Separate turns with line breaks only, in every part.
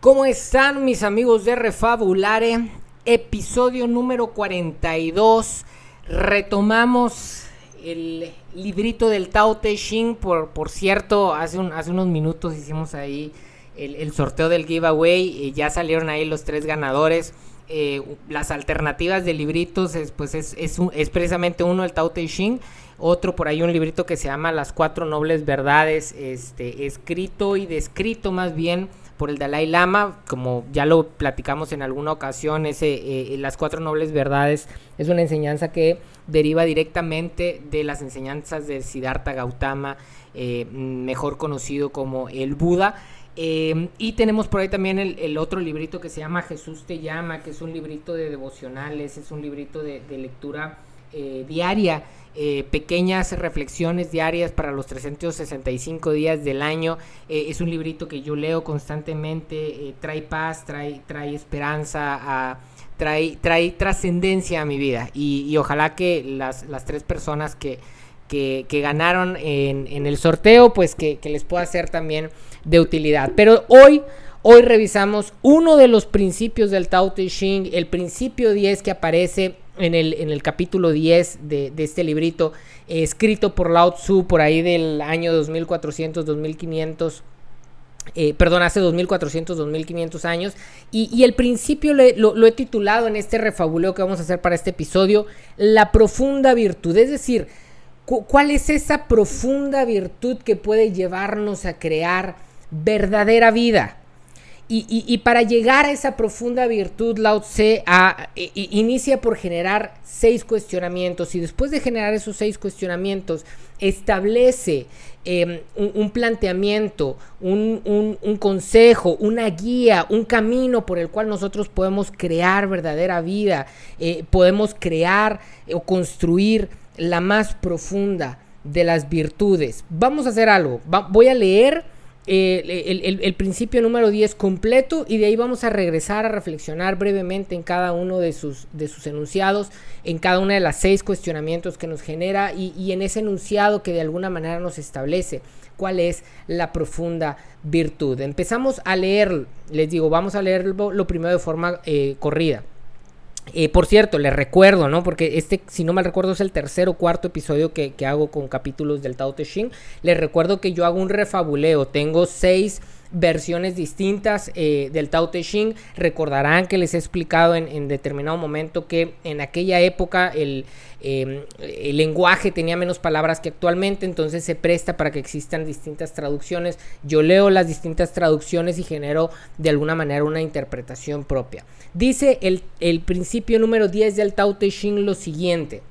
¿Cómo están mis amigos de Refabulare? Episodio número 42. Retomamos el librito del Tao Te Ching. Por, por cierto, hace, un, hace unos minutos hicimos ahí el, sorteo del giveaway. y ya salieron ahí los tres ganadores. Eh, las alternativas de libritos es, pues es, es, precisamente uno el Tao Te Ching. Otro por ahí un librito que se llama Las Cuatro Nobles Verdades. Este, escrito y descrito más bien por el Dalai Lama, como ya lo platicamos en alguna ocasión, ese, eh, las cuatro nobles verdades es una enseñanza que deriva directamente de las enseñanzas de Siddhartha Gautama, eh, mejor conocido como el Buda. Eh, y tenemos por ahí también el, otro librito que se llama Jesús te llama, que es un librito de devocionales, es un librito de lectura diaria eh, pequeñas reflexiones diarias para los 365 días del año. Eh, es un librito que yo leo constantemente, eh, trae paz, trae, trae esperanza, trae, trae trascendencia a mi vida. Y, ojalá que las, las, tres personas que, que, ganaron en, el sorteo, pues que, que les pueda ser también de utilidad. Pero hoy... Hoy revisamos uno de los principios del Tao Te Ching, el principio 10 que aparece en el, en el capítulo 10 de, este librito, escrito por Lao Tzu por ahí del año 2400, 2500. Eh, perdón, hace 2400, 2500 años. Y, el principio lo, he titulado en este refabuleo que vamos a hacer para este episodio, la profunda virtud. Es decir, ¿cuál es esa profunda virtud que puede llevarnos a crear verdadera vida? Y, para llegar a esa profunda virtud, Lao Tse inicia por generar seis cuestionamientos y después de generar esos seis cuestionamientos, establece em, un, planteamiento, un, consejo, una guía, un camino por el cual nosotros podemos crear verdadera vida, eh, podemos crear o construir la más profunda de las virtudes. Vamos a hacer algo, voy a leer eh, el, principio número 10 completo y de ahí vamos a regresar a reflexionar brevemente en cada uno de sus, de sus enunciados, en cada una de las seis cuestionamientos que nos genera y, en ese enunciado que de alguna manera nos establece cuál es la profunda virtud. Empezamos a leer, les digo, vamos a leerlo lo primero de forma eh, corrida. Eh, por cierto, les recuerdo, ¿no? Porque este, si no mal recuerdo, es el tercer o cuarto episodio que, hago con capítulos del Tao Te Ching. Les recuerdo que yo hago un refabuleo. Tengo seis versiones distintas eh, del Tao Te. Recordarán que les he explicado en, determinado momento que en aquella época el, em, el, lenguaje tenía menos palabras que actualmente, entonces se presta para que existan distintas traducciones. Yo leo las distintas traducciones y genero de alguna manera una interpretación propia. Dice el, el principio número 10 del Tao Te lo siguiente.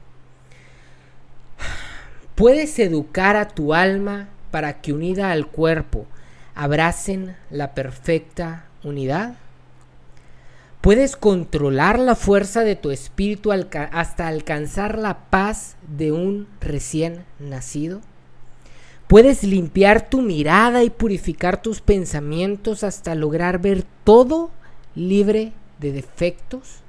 Puedes educar a tu alma para que unida al cuerpo, abracen la perfecta unidad? ¿Puedes controlar la fuerza de tu espíritu hasta alcanzar la paz de un recién nacido? ¿Puedes limpiar tu mirada y purificar tus pensamientos hasta lograr ver todo libre de defectos?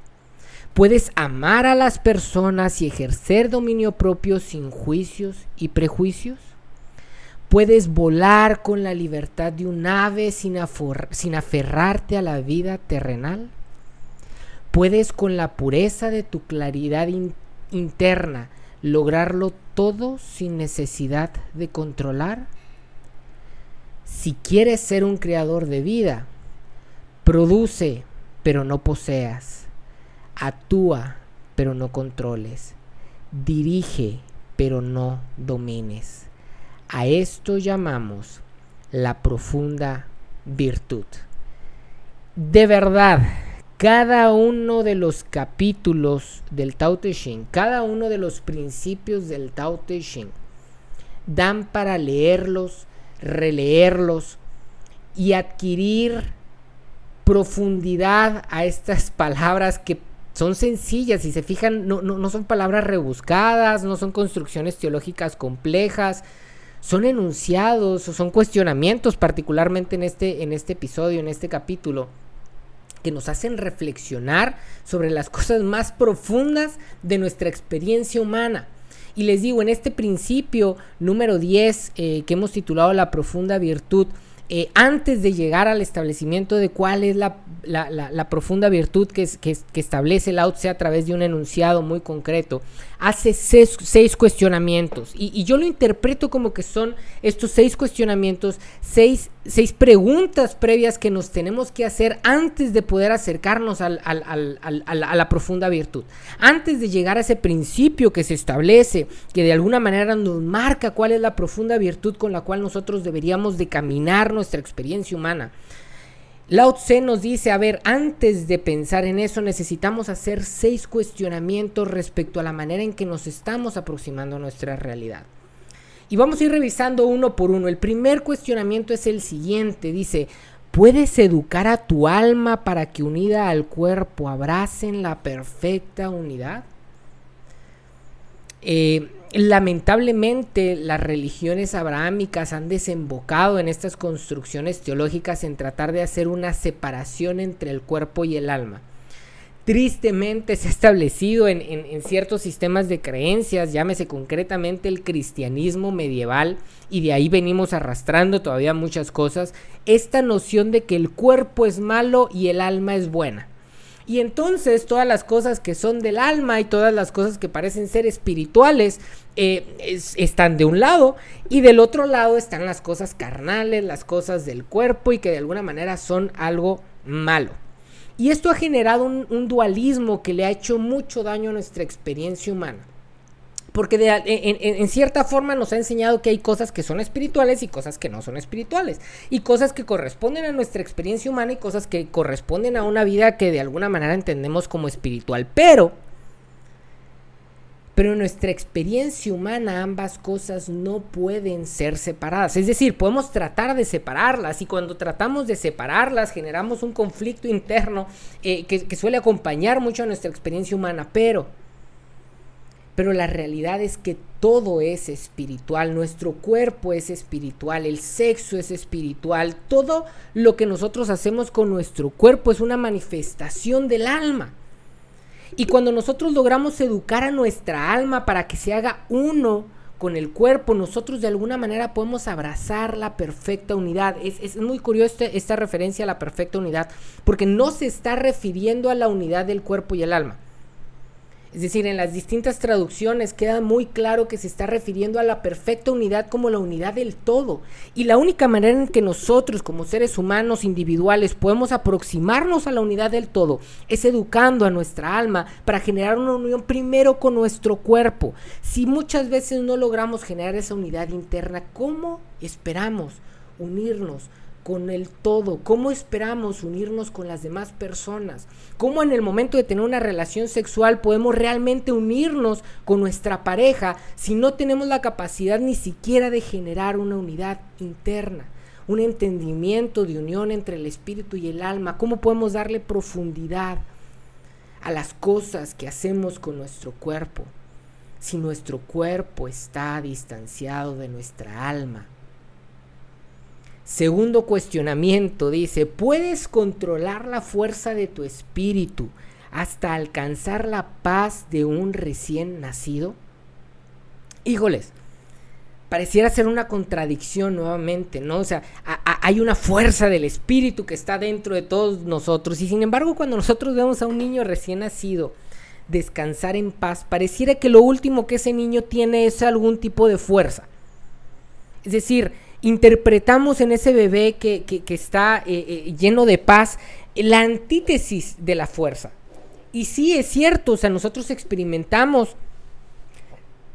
¿Puedes amar a las personas y ejercer dominio propio sin juicios y prejuicios? Puedes volar con la libertad de un ave sin, aferrarte a la vida terrenal. Puedes con la pureza de tu claridad interna lograrlo todo sin necesidad de controlar. Si quieres ser un creador de vida, produce pero no poseas. Actúa pero no controles. Dirige pero no domines. A esto llamamos la profunda virtud. De verdad, cada uno de los capítulos del Tao Te Ching, cada uno de los principios del Tao Te Ching, dan para leerlos, releerlos y adquirir profundidad a estas palabras que son sencillas, si se fijan, no, no son palabras rebuscadas, no son construcciones teológicas complejas, son enunciados o son cuestionamientos, particularmente en este, en este episodio, en este capítulo, que nos hacen reflexionar sobre las cosas más profundas de nuestra experiencia humana. Y les digo, en este principio número 10 eh, que hemos titulado La profunda virtud, eh, antes de llegar al establecimiento de cuál es la, profunda virtud que, que, establece Lao Tse a través de un enunciado muy concreto, hace seis, cuestionamientos. Y, yo lo interpreto como que son estos seis cuestionamientos, seis, preguntas previas que nos tenemos que hacer antes de poder acercarnos a la profunda virtud. Antes de llegar a ese principio que se establece, que de alguna manera nos marca cuál es la profunda virtud con la cual nosotros deberíamos de caminar nuestra experiencia humana. Lao Tse nos dice, a ver, antes de pensar en eso necesitamos hacer seis cuestionamientos respecto a la manera en que nos estamos aproximando a nuestra realidad. Y vamos a ir revisando uno por uno. El primer cuestionamiento es el siguiente. Dice, ¿puedes educar a tu alma para que unida al cuerpo abracen la perfecta unidad? Eh, Lamentablemente las religiones abrahámicas han desembocado en estas construcciones teológicas en tratar de hacer una separación entre el cuerpo y el alma. Tristemente se ha establecido en, ciertos sistemas de creencias, llámese concretamente el cristianismo medieval, y de ahí venimos arrastrando todavía muchas cosas, esta noción de que el cuerpo es malo y el alma es buena. Y entonces todas las cosas que son del alma y todas las cosas que parecen ser espirituales eh, están de un lado y del otro lado están las cosas carnales, las cosas del cuerpo y que de alguna manera son algo malo. Y esto ha generado un dualismo que le ha hecho mucho daño a nuestra experiencia humana. Porque en, cierta forma nos ha enseñado que hay cosas que son espirituales y cosas que no son espirituales. Y cosas que corresponden a nuestra experiencia humana y cosas que corresponden a una vida que de alguna manera entendemos como espiritual. Pero, pero en nuestra experiencia humana ambas cosas no pueden ser separadas. Es decir, podemos tratar de separarlas y cuando tratamos de separarlas generamos un conflicto interno eh, que, suele acompañar mucho a nuestra experiencia humana. Pero pero la realidad es que todo es espiritual, nuestro cuerpo es espiritual, el sexo es espiritual, todo lo que nosotros hacemos con nuestro cuerpo es una manifestación del alma. Y cuando nosotros logramos educar a nuestra alma para que se haga uno con el cuerpo, nosotros de alguna manera podemos abrazar la perfecta unidad. Es, muy curiosa esta referencia a la perfecta unidad, porque no se está refiriendo a la unidad del cuerpo y el alma es decir, en las distintas traducciones queda muy claro que se está refiriendo a la perfecta unidad como la unidad del todo. Y la única manera en que nosotros como seres humanos individuales podemos aproximarnos a la unidad del todo es educando a nuestra alma para generar una unión primero con nuestro cuerpo. Si muchas veces no logramos generar esa unidad interna, ¿cómo esperamos unirnos con el todo? ¿Cómo esperamos unirnos con las demás personas? ¿Cómo en el momento de tener una relación sexual podemos realmente unirnos con nuestra pareja si no tenemos la capacidad ni siquiera de generar una unidad interna? Un entendimiento de unión entre el espíritu y el alma. ¿Cómo podemos darle profundidad a las cosas que hacemos con nuestro cuerpo? Si nuestro cuerpo está distanciado de nuestra alma, Segundo cuestionamiento dice, ¿puedes controlar la fuerza de tu espíritu hasta alcanzar la paz de un recién nacido? Híjoles, pareciera ser una contradicción nuevamente, ¿no? O sea, hay una fuerza del espíritu que está dentro de todos nosotros y sin embargo cuando nosotros vemos a un niño recién nacido descansar en paz, pareciera que lo último que ese niño tiene es algún tipo de fuerza. Es decir, interpretamos en ese bebé que, está eh, eh, lleno de paz la antítesis de la fuerza. Y sí es cierto, o sea, nosotros experimentamos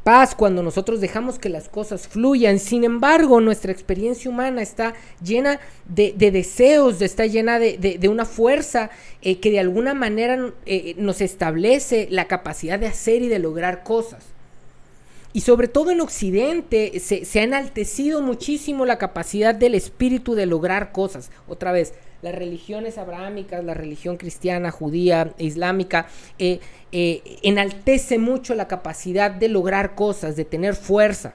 paz cuando nosotros dejamos que las cosas fluyan. Sin embargo, nuestra experiencia humana está llena de, deseos, está llena de, una fuerza eh, que de alguna manera nos establece la capacidad de hacer y de lograr cosas. Y sobre todo en Occidente se, ha enaltecido muchísimo la capacidad del espíritu de lograr cosas. Otra vez, las religiones abrahámicas, la religión cristiana, judía, islámica, eh, eh, enaltece mucho la capacidad de lograr cosas, de tener fuerza.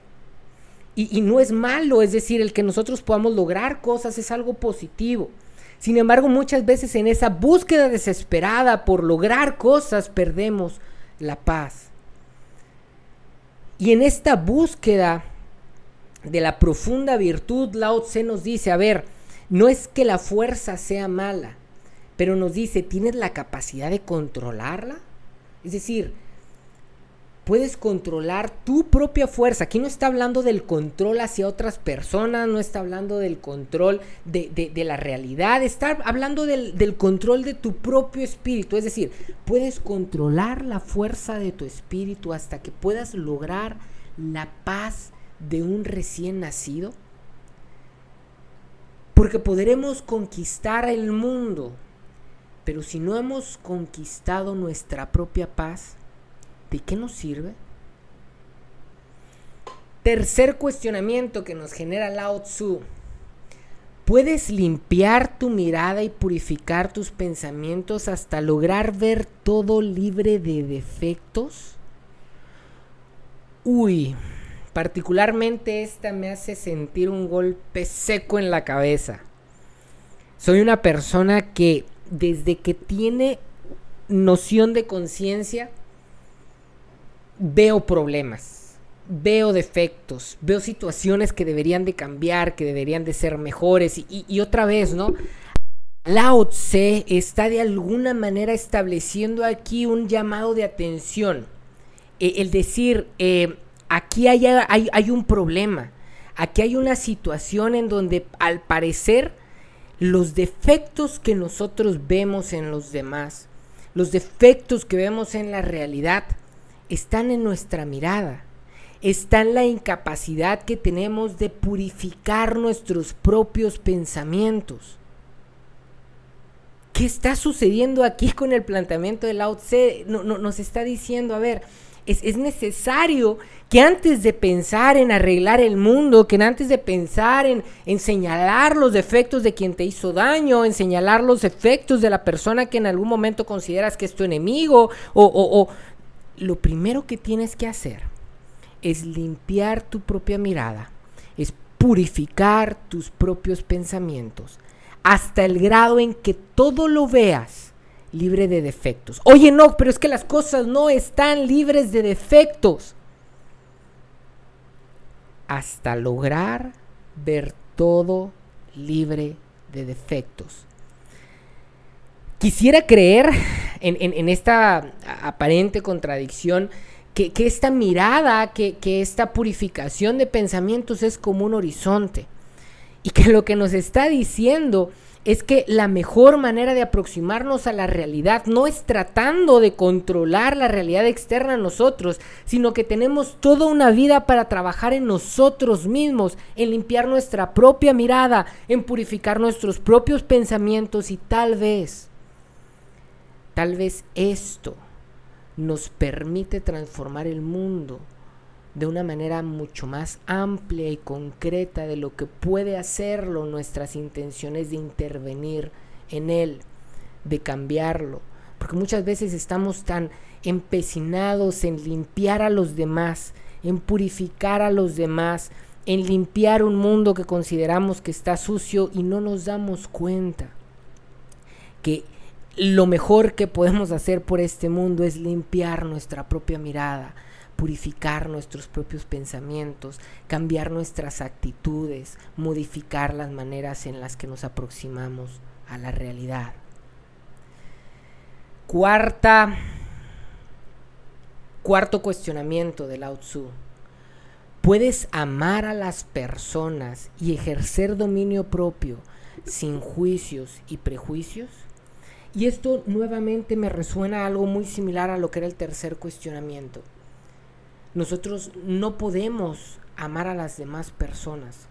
Y, y no es malo, es decir, el que nosotros podamos lograr cosas es algo positivo. Sin embargo, muchas veces en esa búsqueda desesperada por lograr cosas perdemos la paz. Y en esta búsqueda de la profunda virtud, Lao Tse nos dice, a ver, no es que la fuerza sea mala, pero nos dice, ¿tienes la capacidad de controlarla? Es decir, puedes controlar tu propia fuerza. Aquí no está hablando del control hacia otras personas, no está hablando del control de, la realidad, está hablando del, del, control de tu propio espíritu. Es decir, puedes controlar la fuerza de tu espíritu hasta que puedas lograr la paz de un recién nacido. Porque podremos conquistar el mundo, pero si no hemos conquistado nuestra propia paz, ¿de qué nos sirve? Tercer cuestionamiento que nos genera Lao Tzu. ¿Puedes limpiar tu mirada y purificar tus pensamientos hasta lograr ver todo libre de defectos? Uy, particularmente esta me hace sentir un golpe seco en la cabeza. Soy una persona que desde que tiene noción de conciencia, veo problemas, veo defectos, veo situaciones que deberían de cambiar, que deberían de ser mejores. Y, otra vez, ¿no? Lao Tse está de alguna manera estableciendo aquí un llamado de atención. E, el decir, eh, aquí hay, hay, hay un problema, aquí hay una situación en donde al parecer los defectos que nosotros vemos en los demás, los defectos que vemos en la realidad, están en nuestra mirada, está en la incapacidad que tenemos de purificar nuestros propios pensamientos. ¿Qué está sucediendo aquí con el planteamiento de Lao Tse? No, nos está diciendo, a ver, es, necesario que antes de pensar en arreglar el mundo, que antes de pensar en, en, señalar los defectos de quien te hizo daño, en señalar los defectos de la persona que en algún momento consideras que es tu enemigo, o, o, o lo primero que tienes que hacer es limpiar tu propia mirada, es purificar tus propios pensamientos, hasta el grado en que todo lo veas libre de defectos. Oye, no, pero es que las cosas no están libres de defectos. Hasta lograr ver todo libre de defectos. Quisiera creer en, esta aparente contradicción que, esta mirada, que, que esta purificación de pensamientos es como un horizonte. Y que lo que nos está diciendo es que la mejor manera de aproximarnos a la realidad no es tratando de controlar la realidad externa a nosotros, sino que tenemos toda una vida para trabajar en nosotros mismos, en limpiar nuestra propia mirada, en purificar nuestros propios pensamientos y tal vez Tal vez esto nos permite transformar el mundo de una manera mucho más amplia y concreta de lo que puede hacerlo nuestras intenciones de intervenir en él, de cambiarlo. Porque muchas veces estamos tan empecinados en limpiar a los demás, en purificar a los demás, en limpiar un mundo que consideramos que está sucio y no nos damos cuenta que lo mejor que podemos hacer por este mundo es limpiar nuestra propia mirada, purificar nuestros propios pensamientos, cambiar nuestras actitudes, modificar las maneras en las que nos aproximamos a la realidad. Cuarta, cuarto cuestionamiento de Lao Tzu. ¿Puedes amar a las personas y ejercer dominio propio sin juicios y prejuicios? Y esto nuevamente me resuena algo muy similar a lo que era el tercer cuestionamiento. Nosotros no podemos amar a las demás personas.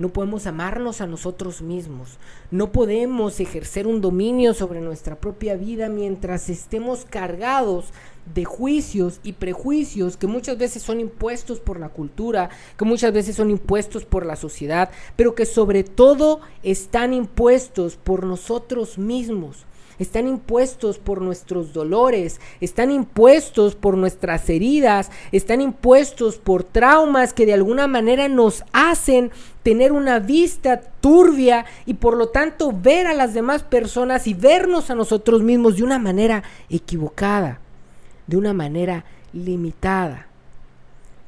No podemos amarnos a nosotros mismos. No podemos ejercer un dominio sobre nuestra propia vida mientras estemos cargados de juicios y prejuicios que muchas veces son impuestos por la cultura, que muchas veces son impuestos por la sociedad, pero que sobre todo están impuestos por nosotros mismos están impuestos por nuestros dolores, están impuestos por nuestras heridas, están impuestos por traumas que de alguna manera nos hacen tener una vista turbia y por lo tanto ver a las demás personas y vernos a nosotros mismos de una manera equivocada, de una manera limitada.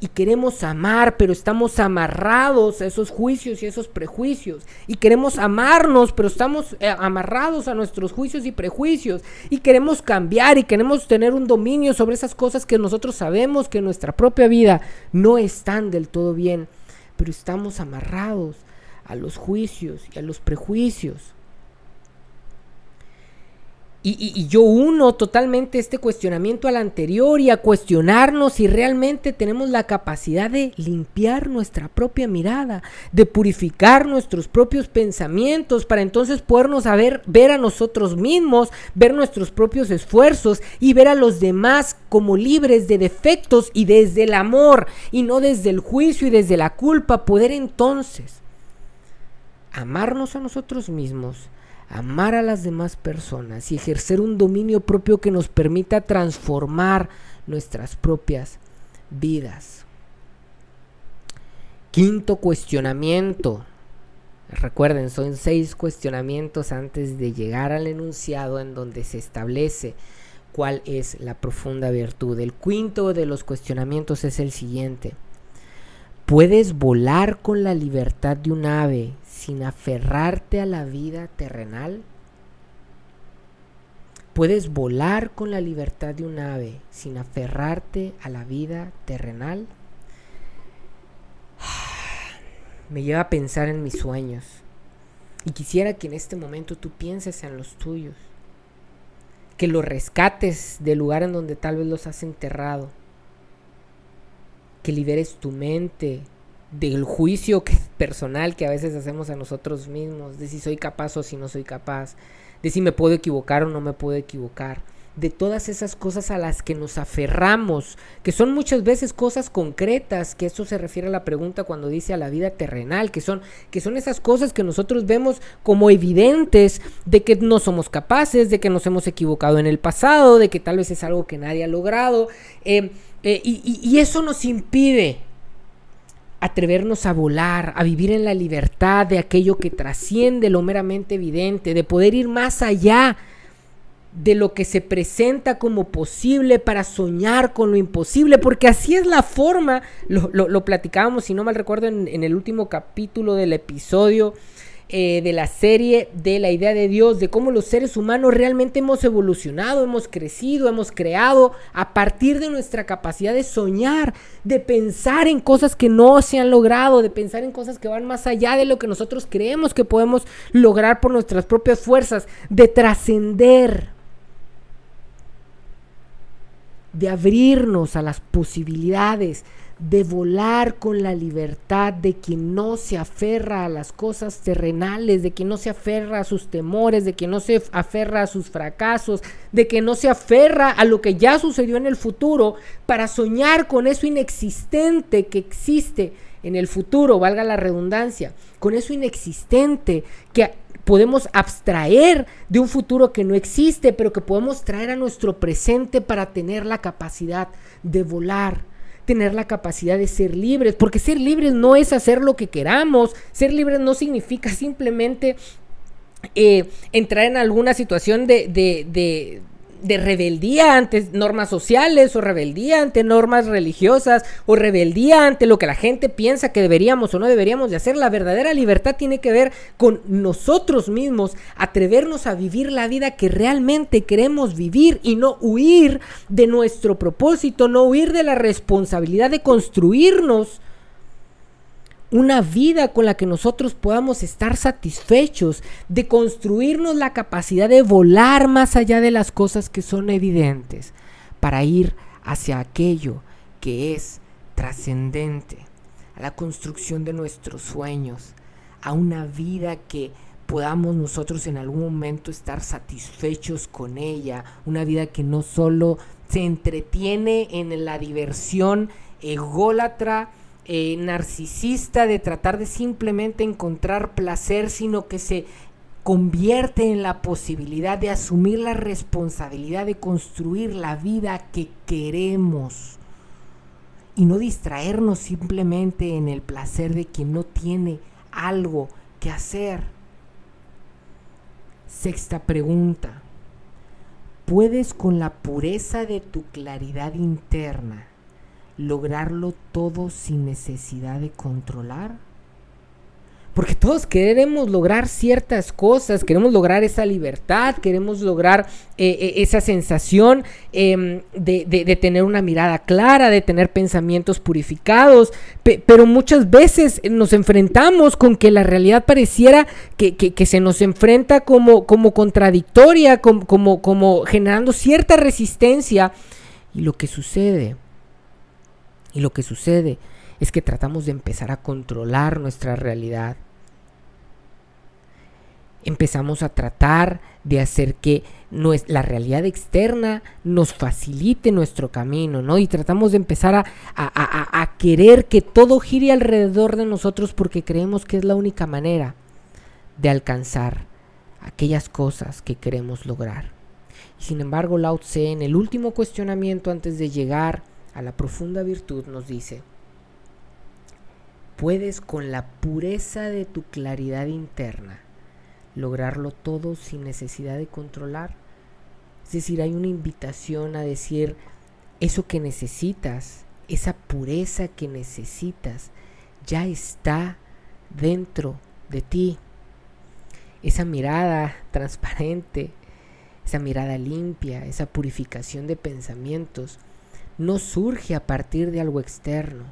Y queremos amar, pero estamos amarrados a esos juicios y esos prejuicios. Y queremos amarnos, pero estamos eh, amarrados a nuestros juicios y prejuicios. Y queremos cambiar y queremos tener un dominio sobre esas cosas que nosotros sabemos que en nuestra propia vida no están del todo bien. Pero estamos amarrados a los juicios y a los prejuicios. Y, yo uno totalmente este cuestionamiento al anterior y a cuestionarnos si realmente tenemos la capacidad de limpiar nuestra propia mirada, de purificar nuestros propios pensamientos para entonces podernos ver, ver a nosotros mismos, ver nuestros propios esfuerzos y ver a los demás como libres de defectos y desde el amor y no desde el juicio y desde la culpa, poder entonces amarnos a nosotros mismos amar a las demás personas y ejercer un dominio propio que nos permita transformar nuestras propias vidas. Quinto cuestionamiento. Recuerden, son seis cuestionamientos antes de llegar al enunciado en donde se establece cuál es la profunda virtud. El quinto de los cuestionamientos es el siguiente. ¿Puedes volar con la libertad de un ave sin aferrarte a la vida terrenal? ¿Puedes volar con la libertad de un ave sin aferrarte a la vida terrenal? Me lleva a pensar en mis sueños y quisiera que en este momento tú pienses en los tuyos, que los rescates del lugar en donde tal vez los has enterrado, que liberes tu mente del juicio personal que a veces hacemos a nosotros mismos, de si soy capaz o si no soy capaz, de si me puedo equivocar o no me puedo equivocar, de todas esas cosas a las que nos aferramos, que son muchas veces cosas concretas, que eso se refiere a la pregunta cuando dice a la vida terrenal, que son, que son esas cosas que nosotros vemos como evidentes de que no somos capaces, de que nos hemos equivocado en el pasado, de que tal vez es algo que nadie ha logrado, eh, eh, y eso nos impide atrevernos a volar, a vivir en la libertad de aquello que trasciende lo meramente evidente, de poder ir más allá de lo que se presenta como posible para soñar con lo imposible, porque así es la forma, lo, platicábamos, si no mal recuerdo, en el último capítulo del episodio eh, de la serie de la idea de Dios, de cómo los seres humanos realmente hemos evolucionado, hemos crecido, hemos creado a partir de nuestra capacidad de soñar, de pensar en cosas que no se han logrado, de pensar en cosas que van más allá de lo que nosotros creemos que podemos lograr por nuestras propias fuerzas, de trascender de abrirnos a las posibilidades, de volar con la libertad de quien no se aferra a las cosas terrenales, de quien no se aferra a sus temores, de quien no se aferra a sus fracasos, de que no se aferra a lo que ya sucedió en el futuro para soñar con eso inexistente que existe en el futuro, valga la redundancia, con eso inexistente que podemos abstraer de un futuro que no existe, pero que podemos traer a nuestro presente para tener la capacidad de volar tener la capacidad de ser libres, porque ser libres no es hacer lo que queramos, ser libres no significa simplemente eh, entrar en alguna situación de, rebeldía ante normas sociales o rebeldía ante normas religiosas o rebeldía ante lo que la gente piensa que deberíamos o no deberíamos de hacer. La verdadera libertad tiene que ver con nosotros mismos, atrevernos a vivir la vida que realmente queremos vivir y no huir de nuestro propósito, no huir de la responsabilidad de construirnos una vida con la que nosotros podamos estar satisfechos, de construirnos la capacidad de volar más allá de las cosas que son evidentes, para ir hacia aquello que es trascendente, a la construcción de nuestros sueños, a una vida que podamos nosotros en algún momento estar satisfechos con ella, una vida que no solo se entretiene en la diversión ególatra, eh, narcisista de tratar de simplemente encontrar placer, sino que se convierte en la posibilidad de asumir la responsabilidad de construir la vida que queremos y no distraernos simplemente en el placer de quien no tiene algo que hacer. Sexta pregunta. ¿Puedes con la pureza de tu claridad interna lograrlo todo sin necesidad de controlar? Porque todos queremos lograr ciertas cosas, queremos lograr esa libertad, queremos lograr eh, eh, esa sensación em, de, tener una mirada clara, de tener pensamientos purificados, pero muchas veces nos enfrentamos con que la realidad pareciera que, se nos enfrenta como, como contradictoria, como, como generando cierta resistencia. Y lo que sucede, y lo que sucede es que tratamos de empezar a controlar nuestra realidad. Empezamos a tratar de hacer que la realidad externa nos facilite nuestro camino, ¿no? Y tratamos de empezar a, querer que todo gire alrededor de nosotros porque creemos que es la única manera de alcanzar aquellas cosas que queremos lograr. Sin embargo, Lao Tse, en el último cuestionamiento antes de llegar a la profunda virtud nos dice, puedes con la pureza de tu claridad interna lograrlo todo sin necesidad de controlar. Es decir, hay una invitación a decir, eso que necesitas, esa pureza que necesitas, ya está dentro de ti. Esa mirada transparente, esa mirada limpia, esa purificación de pensamientos, no surge a partir de algo externo.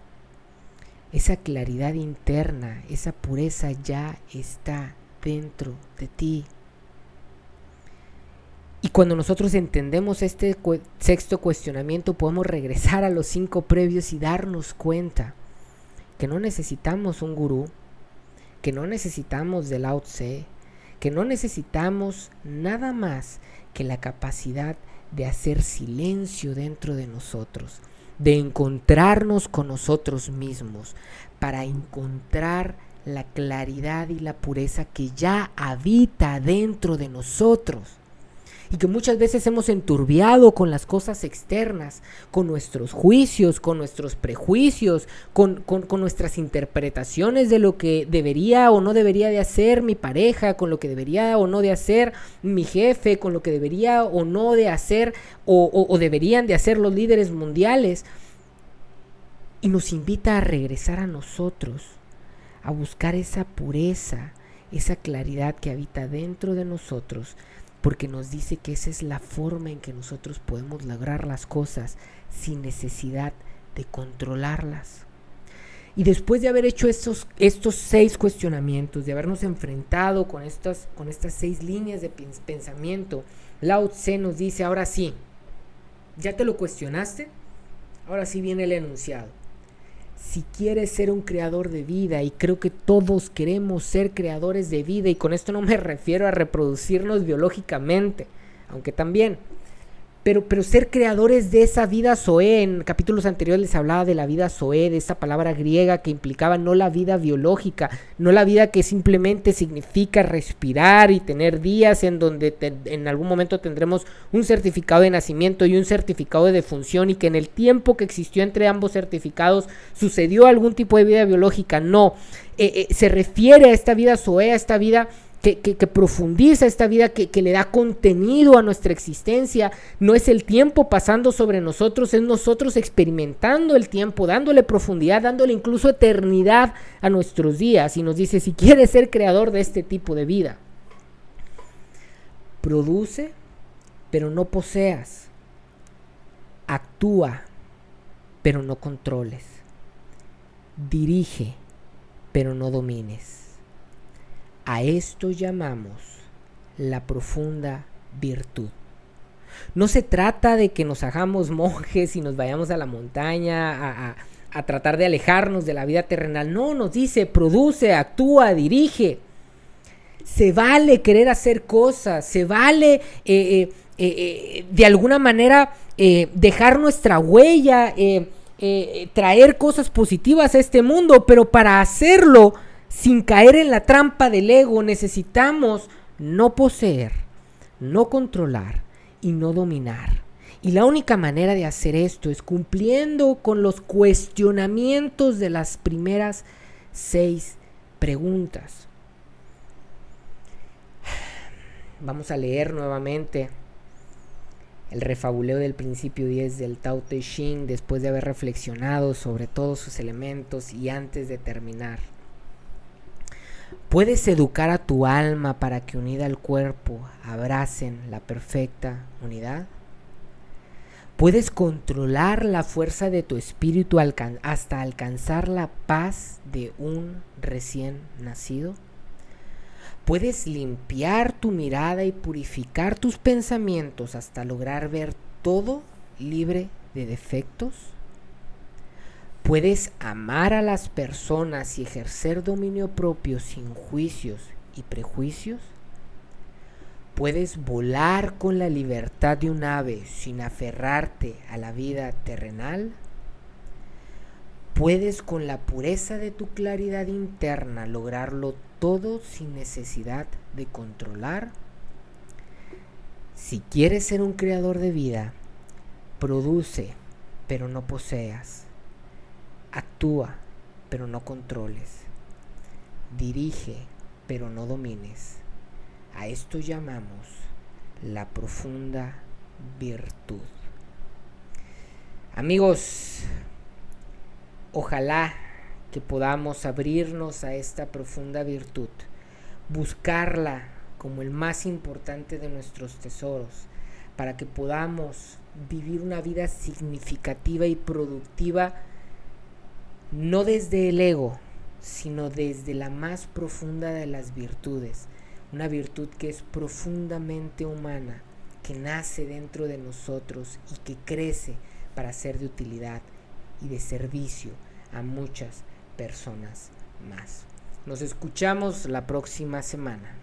Esa claridad interna, esa pureza ya está dentro de ti. Y cuando nosotros entendemos este sexto cuestionamiento, podemos regresar a los cinco previos y darnos cuenta que no necesitamos un gurú, que no necesitamos del Lao Tse, que no necesitamos nada más que la capacidad de hacer silencio dentro de nosotros, de encontrarnos con nosotros mismos, para encontrar la claridad y la pureza que ya habita dentro de nosotros y que muchas veces hemos enturbiado con las cosas externas, con nuestros juicios, con nuestros prejuicios, con, nuestras interpretaciones de lo que debería o no debería de hacer mi pareja, con lo que debería o no de hacer mi jefe, con lo que debería o no de hacer o, o deberían de hacer los líderes mundiales. Y nos invita a regresar a nosotros, a buscar esa pureza, esa claridad que habita dentro de nosotros porque nos dice que esa es la forma en que nosotros podemos lograr las cosas sin necesidad de controlarlas. Y después de haber hecho estos, estos seis cuestionamientos, de habernos enfrentado con estas, con estas seis líneas de pensamiento, Lao Tse nos dice, ahora sí, ya te lo cuestionaste, ahora sí viene el enunciado si quieres ser un creador de vida, y creo que todos queremos ser creadores de vida, y con esto no me refiero a reproducirnos biológicamente, aunque también, pero, pero ser creadores de esa vida Zoé, en capítulos anteriores les hablaba de la vida Zoé, de esa palabra griega que implicaba no la vida biológica, no la vida que simplemente significa respirar y tener días en donde en algún momento tendremos un certificado de nacimiento y un certificado de defunción y que en el tiempo que existió entre ambos certificados sucedió algún tipo de vida biológica, no, eh, eh, se refiere a esta vida Zoé, a esta vida que, profundiza esta vida, que, le da contenido a nuestra existencia. No es el tiempo pasando sobre nosotros, es nosotros experimentando el tiempo, dándole profundidad, dándole incluso eternidad a nuestros días. Y nos dice, si quieres ser creador de este tipo de vida, produce, pero no poseas. Actúa, pero no controles. Dirige, pero no domines. A esto llamamos la profunda virtud. No se trata de que nos hagamos monjes y nos vayamos a la montaña a, tratar de alejarnos de la vida terrenal. No, nos dice, produce, actúa, dirige. Se vale querer hacer cosas, se vale eh, eh, eh, de alguna manera dejar nuestra huella, traer cosas positivas a este mundo, pero para hacerlo sin caer en la trampa del ego, necesitamos no poseer, no controlar y no dominar. Y la única manera de hacer esto es cumpliendo con los cuestionamientos de las primeras seis preguntas. Vamos a leer nuevamente el refabuleo del principio 10 del Tao Te Ching después de haber reflexionado sobre todos sus elementos y antes de terminar. Puedes educar a tu alma para que unida al cuerpo abracen la perfecta unidad. Puedes controlar la fuerza de tu espíritu hasta alcanzar la paz de un recién nacido. Puedes limpiar tu mirada y purificar tus pensamientos hasta lograr ver todo libre de defectos. Puedes amar a las personas y ejercer dominio propio sin juicios y prejuicios. Puedes volar con la libertad de un ave sin aferrarte a la vida terrenal. Puedes con la pureza de tu claridad interna lograrlo todo sin necesidad de controlar. Si quieres ser un creador de vida, produce, pero no poseas. Actúa, pero no controles. Dirige, pero no domines. A esto llamamos la profunda virtud. Amigos, ojalá que podamos abrirnos a esta profunda virtud, buscarla como el más importante de nuestros tesoros, para que podamos vivir una vida significativa y productiva, no desde el ego, sino desde la más profunda de las virtudes, una virtud que es profundamente humana, que nace dentro de nosotros y que crece para ser de utilidad y de servicio a muchas personas más. Nos escuchamos la próxima semana.